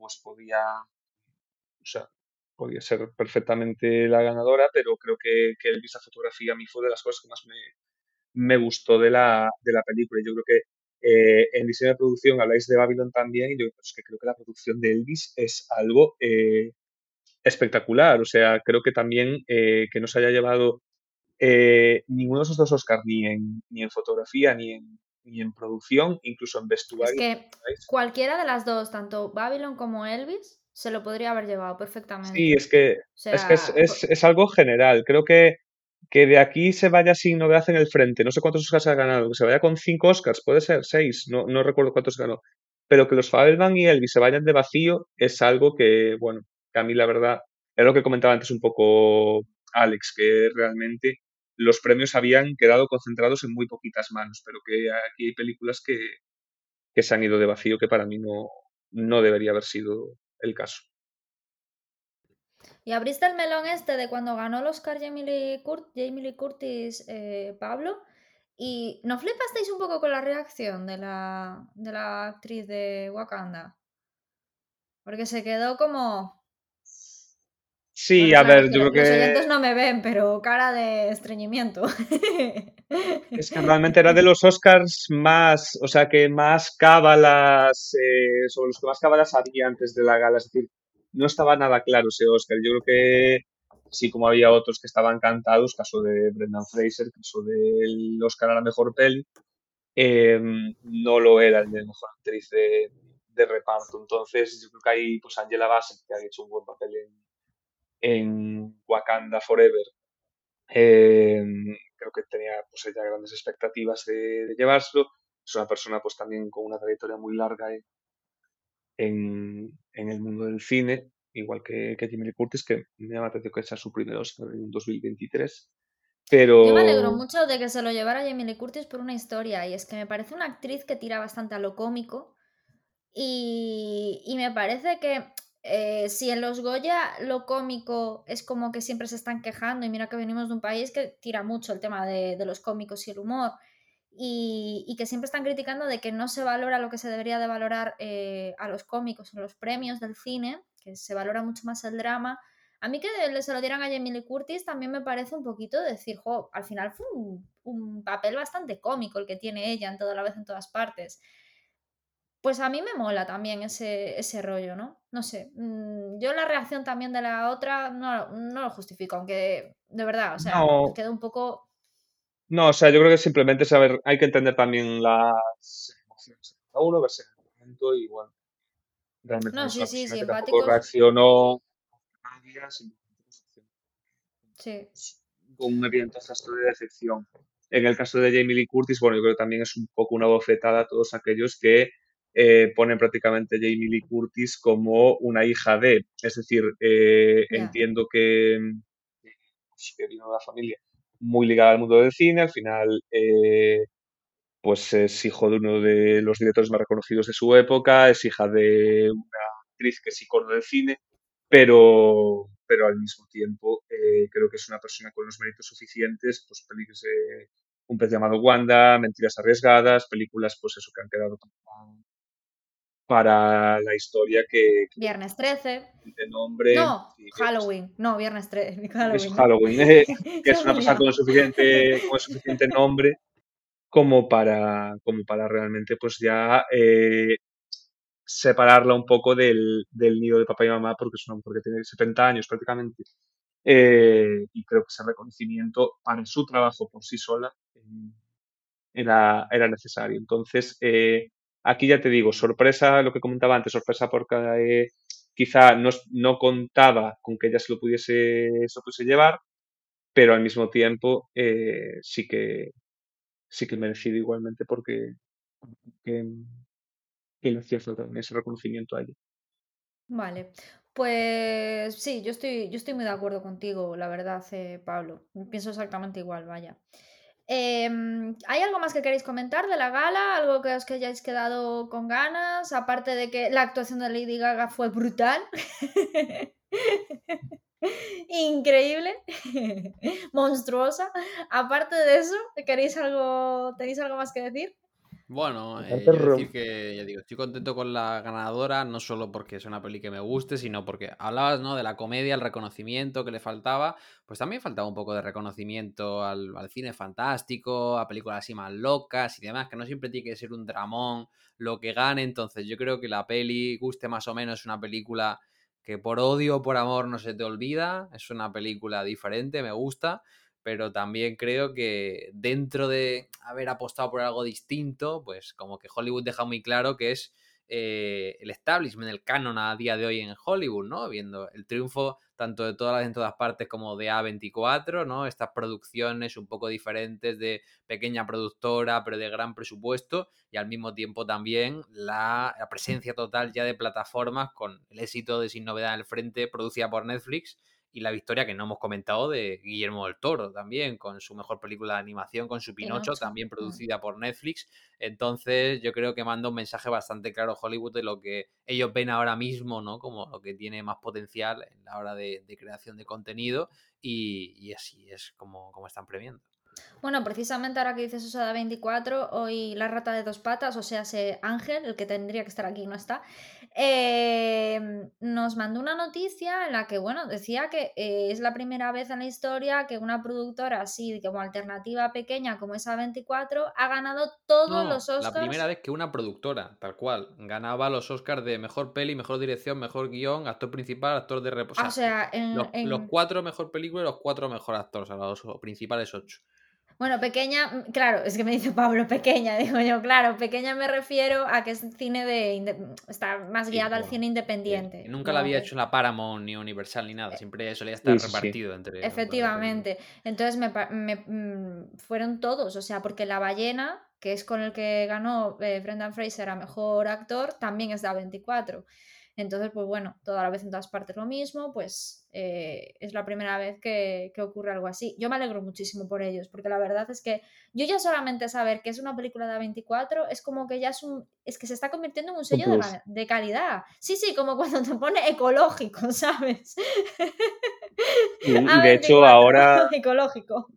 pues podía, o sea, podía ser perfectamente la ganadora, pero creo que, que el vista fotografía a mí fue de las cosas que más me, me gustó de la, de la película. Yo creo que eh, en diseño de producción habláis de Babylon también, y yo pues, que creo que la producción de Elvis es algo eh, espectacular. O sea, creo que también eh, que no se haya llevado ninguno de esos dos Oscars, ni en, ni en fotografía, ni en, ni en producción, incluso en vestuario. Es que cualquiera de las dos, tanto Babylon como Elvis, se lo podría haber llevado perfectamente. Sí, es que, es, que es, es, algo general. Creo que, que de aquí se vaya sin novedad en el frente. No sé cuántos Oscars ha ganado. Que se vaya con cinco Oscars, puede ser seis, no, no recuerdo cuántos ganó. Pero que los Fabelman y Elvis se vayan de vacío es algo que, bueno, que a mí la verdad, es lo que comentaba antes un poco Alex, que realmente los premios habían quedado concentrados en muy poquitas manos, pero que aquí hay películas que, se han ido de vacío que para mí no, no debería haber sido el caso. Y abriste el melón este de cuando ganó el Oscar Jamie Lee, Curtis, eh, Pablo. ¿Y no flipasteis un poco con la reacción de la, de la actriz de Wakanda? Porque se quedó como. Sí, a ver, yo creo que. Los oyentes no me ven, pero cara de estreñimiento. <laughs> Es que realmente era de los Oscars más, o sea, que más cábalas, eh, sobre los que más cábalas había antes de la gala. Es decir, no estaba nada claro ese Oscar. Yo creo que sí, como había otros que estaban cantados, caso de Brendan Fraser, caso del Oscar a la mejor peli, em, no lo era el de mejor actriz de, reparto. Entonces, yo creo que ahí, pues Angela Bassett, que ha hecho un buen papel en en Wakanda Forever. Em, creo que tenía pues ella grandes expectativas de, llevárselo. Es una persona pues también con una trayectoria muy larga en, el mundo del cine, igual que, que Jimmy Curtis, que me llama la atención que sea su primer Oscar en 2023. Pero... Yo me alegro mucho de que se lo llevara Jamie Lee Curtis por una historia, y es que me parece una actriz que tira bastante a lo cómico, y, y me parece que eh, si en los Goya lo cómico es como que siempre se están quejando, y mira que venimos de un país que tira mucho el tema de, los cómicos y el humor, y, que siempre están criticando de que no se valora lo que se debería de valorar eh, a los cómicos en los premios del cine, que se valora mucho más el drama. A mí que se lo dieran a Jamie Curtis también me parece un poquito decir, jo, al final fue un, un papel bastante cómico el que tiene ella en toda la vez en todas partes pues a mí me mola también ese, ese rollo, ¿no? No sé. Mm, yo la reacción también de la otra no, no lo justifico, aunque de verdad, o sea, queda un poco. No, o sea, yo creo que simplemente saber, hay que entender también las emociones de cada uno, verse en el momento y bueno. Realmente no, sí, sí, sí, reaccionó Sí. Con un evidente gesto de decepción. En el caso de Jamie Lee Curtis, bueno, yo creo que también es un poco una bofetada a todos aquellos que eh, ponen prácticamente Jamie Lee Curtis como una hija de. Es decir, eh, entiendo que, que vino de una familia muy ligada al mundo del cine, al final eh, pues es hijo de uno de los directores más reconocidos de su época, es hija de una actriz que es icono del cine, pero, pero al mismo tiempo creo que es una persona con los méritos suficientes, pues películas Un pez llamado Wanda, Mentiras arriesgadas, películas pues eso que han quedado para la historia que... viernes 13. De nombre... No, Halloween. No, Viernes 13. <laughs> Halloween. Es Halloween, <laughs> <laughs> eh, que es una persona con suficiente, con suficiente nombre como para, como para realmente pues ya eh, separarla un poco del, del nido de papá y mamá porque es una mujer que tiene 70 años prácticamente eh, y creo que ese reconocimiento para su trabajo por sí sola eh, era, era necesario. Entonces, eh, aquí ya te digo, sorpresa, lo que comentaba antes, sorpresa porque quizá no, no, contaba con que ella se lo pudiese, se pudiese llevar, pero al mismo tiempo sí que sí que merecido igualmente porque que, que le hacía ese reconocimiento a ella. Vale, pues sí, yo estoy, yo estoy muy de acuerdo contigo, la verdad, eh, Pablo. Pienso exactamente igual, vaya. Em, ¿Hay algo más que queréis comentar de la gala? ¿Algo que os que hayáis quedado con ganas? Aparte de que la actuación de Lady Gaga fue brutal. <laughs> Increíble. <laughs> Monstruosa. Aparte de eso, ¿queréis algo, ¿tenéis algo más que decir? Bueno, eh, decir que ya digo, estoy contento con la ganadora, no solo porque es una peli que me guste, sino porque hablabas ¿no? de la comedia, el reconocimiento que le faltaba, pues también faltaba un poco de reconocimiento al, cine fantástico, a películas así más locas y demás, que no siempre tiene que ser un dramón lo que gane, entonces yo creo que la peli, guste más o menos, es una película que por odio o por amor no se te olvida, es una película diferente, me gusta, pero también creo que dentro de haber apostado por algo distinto, pues como que Hollywood deja muy claro que es eh, el establishment, el canon a día de hoy en Hollywood, ¿no? Viendo el triunfo tanto de todas las en todas partes como de A24, ¿no? Estas producciones un poco diferentes de pequeña productora, pero de gran presupuesto, y al mismo tiempo también la, la presencia total ya de plataformas con el éxito de Sin Novedad en el Frente, producida por Netflix, y la victoria que no hemos comentado de Guillermo del Toro también, con su mejor película de animación, con su Pinocho, también mm. producida por Netflix. Entonces yo creo que manda un mensaje bastante claro a Hollywood de lo que ellos ven ahora mismo, ¿no? Como lo que tiene más potencial en la hora de, creación de contenido y, así es como, como están premiando. Bueno, precisamente ahora que dices eso de 24, hoy la rata de dos patas, o sea, ese Ángel, el que tendría que estar aquí, no está, em, nos mandó una noticia en la que, bueno, decía que eh, es la primera vez en la historia que una productora así, como alternativa pequeña como esa 24, ha ganado todos los Oscars. La primera vez que una productora, tal cual, ganaba los Oscars de mejor peli, mejor dirección, mejor guion, actor principal, actor de reposo. O sea, en, los, los, cuatro mejor películas y los cuatro mejor actores, o sea, los principales ocho. Bueno, pequeña, mm, claro, es que me dice Pablo, pequeña, <laughs> digo yo, claro, pequeña me refiero a que es cine de. está más guiada al cine independiente. Nunca la había hecho en la Paramount ni Universal ni nada, eh, siempre solía estar repartido entre. Efectivamente. Entonces me, mm, fueron todos, o sea, porque La Ballena, que es con el que ganó eh, Brendan Fraser a mejor actor, también es de A24. Entonces, pues bueno, toda la vez en todas partes lo mismo, pues eh, es la primera vez que, ocurre algo así. Yo me alegro muchísimo por ellos, porque la verdad es que yo ya solamente saber que es una película de A24 es como que ya es un, es que se está convirtiendo en un sello de, calidad. Sí, sí, como cuando te pone ecológico, <laughs> ¿sabes? Y, de hecho ahora... <laughs> Ecológico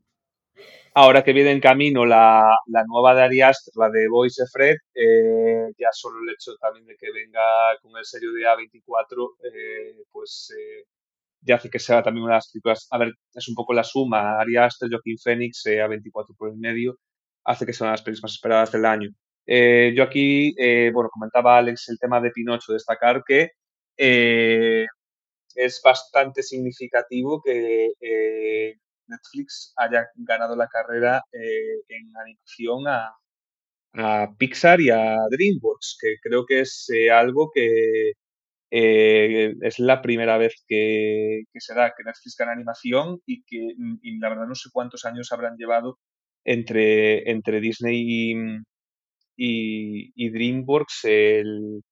ahora que viene en camino la, nueva de Ari la de Voice Fred, eh, ya solo el hecho también de que venga con el sello de A24, eh, pues eh, ya hace que sea también una de las películas, a ver, es un poco la suma, Ari Aster, Joaquin Phoenix, A24 por el medio, hace que sea una de las películas más esperadas del año. yo aquí, bueno, comentaba Alex el tema de Pinocho, destacar que es bastante significativo que Netflix haya ganado la carrera eh, en animación a, Pixar y a DreamWorks, que creo que es eh, algo que eh, es la primera vez que, se da que Netflix gana animación y que la verdad no sé cuántos años habrán llevado entre, entre Disney y, DreamWorks el,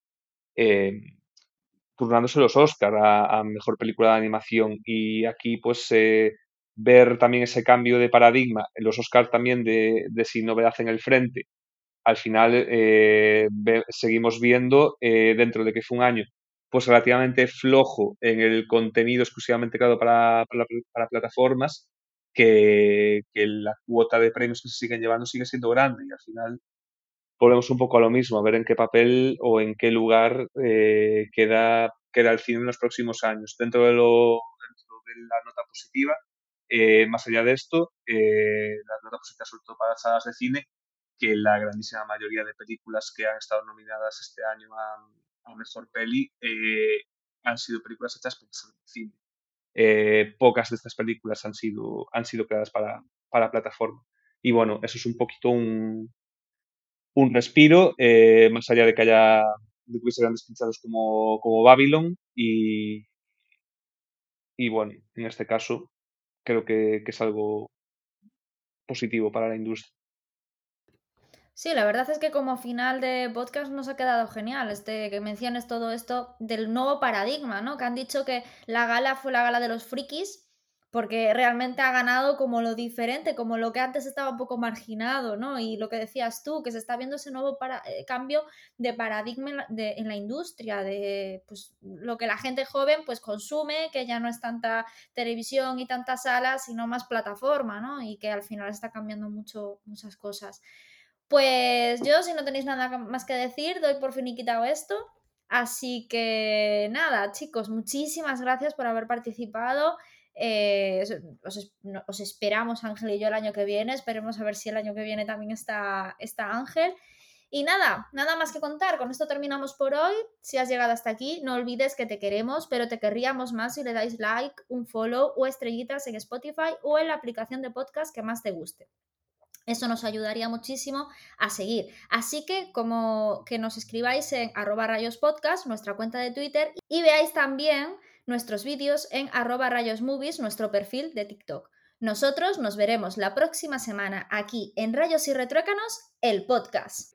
turnándose los Oscar a, mejor película de animación. Y aquí pues ver también ese cambio de paradigma en los Oscars también de, de Sin Novedad en el Frente. Al final eh, seguimos viendo, eh, dentro de que fue un año pues relativamente flojo en el contenido exclusivamente creado para, para, plataformas, que, la cuota de premios que se siguen llevando sigue siendo grande y al final volvemos un poco a lo mismo, a ver en qué papel o en qué lugar eh, queda, queda el cine en los próximos años. Dentro de, lo, dentro de la nota positiva, eh, más allá de esto, eh, las notas positivas sobre todo para las salas de cine, que la grandísima mayoría de películas que han estado nominadas este año han, a mejor peli eh, han sido películas hechas por el cine. Eh, pocas de estas películas han sido, han sido creadas para, para plataforma. Y bueno, eso es un poquito un, un respiro, eh, más allá de que haya de hubiese grandes pinchados como, como Babylon y, y bueno, en este caso creo que, que es algo positivo para la industria. Sí, la verdad es que como final de podcast nos ha quedado genial este que menciones todo esto del nuevo paradigma, ¿no? Que han dicho que la gala fue la gala de los frikis porque realmente ha ganado como lo diferente, como lo que antes estaba un poco marginado, ¿no? Y lo que decías tú, que se está viendo ese nuevo eh, cambio de paradigma en la, en la, industria, de pues, lo que la gente joven pues consume, que ya no es tanta televisión y tantas salas, sino más plataforma, ¿no? Y que al final está cambiando mucho, muchas cosas. Pues yo, si no tenéis nada más que decir, doy por finiquitado esto. Así que nada, chicos, muchísimas gracias por haber participado. Eh, os, esperamos Ángel y yo el año que viene. Esperemos a ver si el año que viene también está, está Ángel. Y nada, nada más que contar. Con esto terminamos por hoy. Si has llegado hasta aquí, no olvides que te queremos, pero te querríamos más si le dais like, un follow o estrellitas en Spotify o en la aplicación de podcast que más te guste. Eso nos ayudaría muchísimo a seguir. Así que como que nos escribáis en arroba rayos podcast, nuestra cuenta de Twitter, y veáis también nuestros vídeos en arroba rayosmovies, nuestro perfil de TikTok. Nosotros nos veremos la próxima semana aquí en Rayos y Retruécanos, el podcast.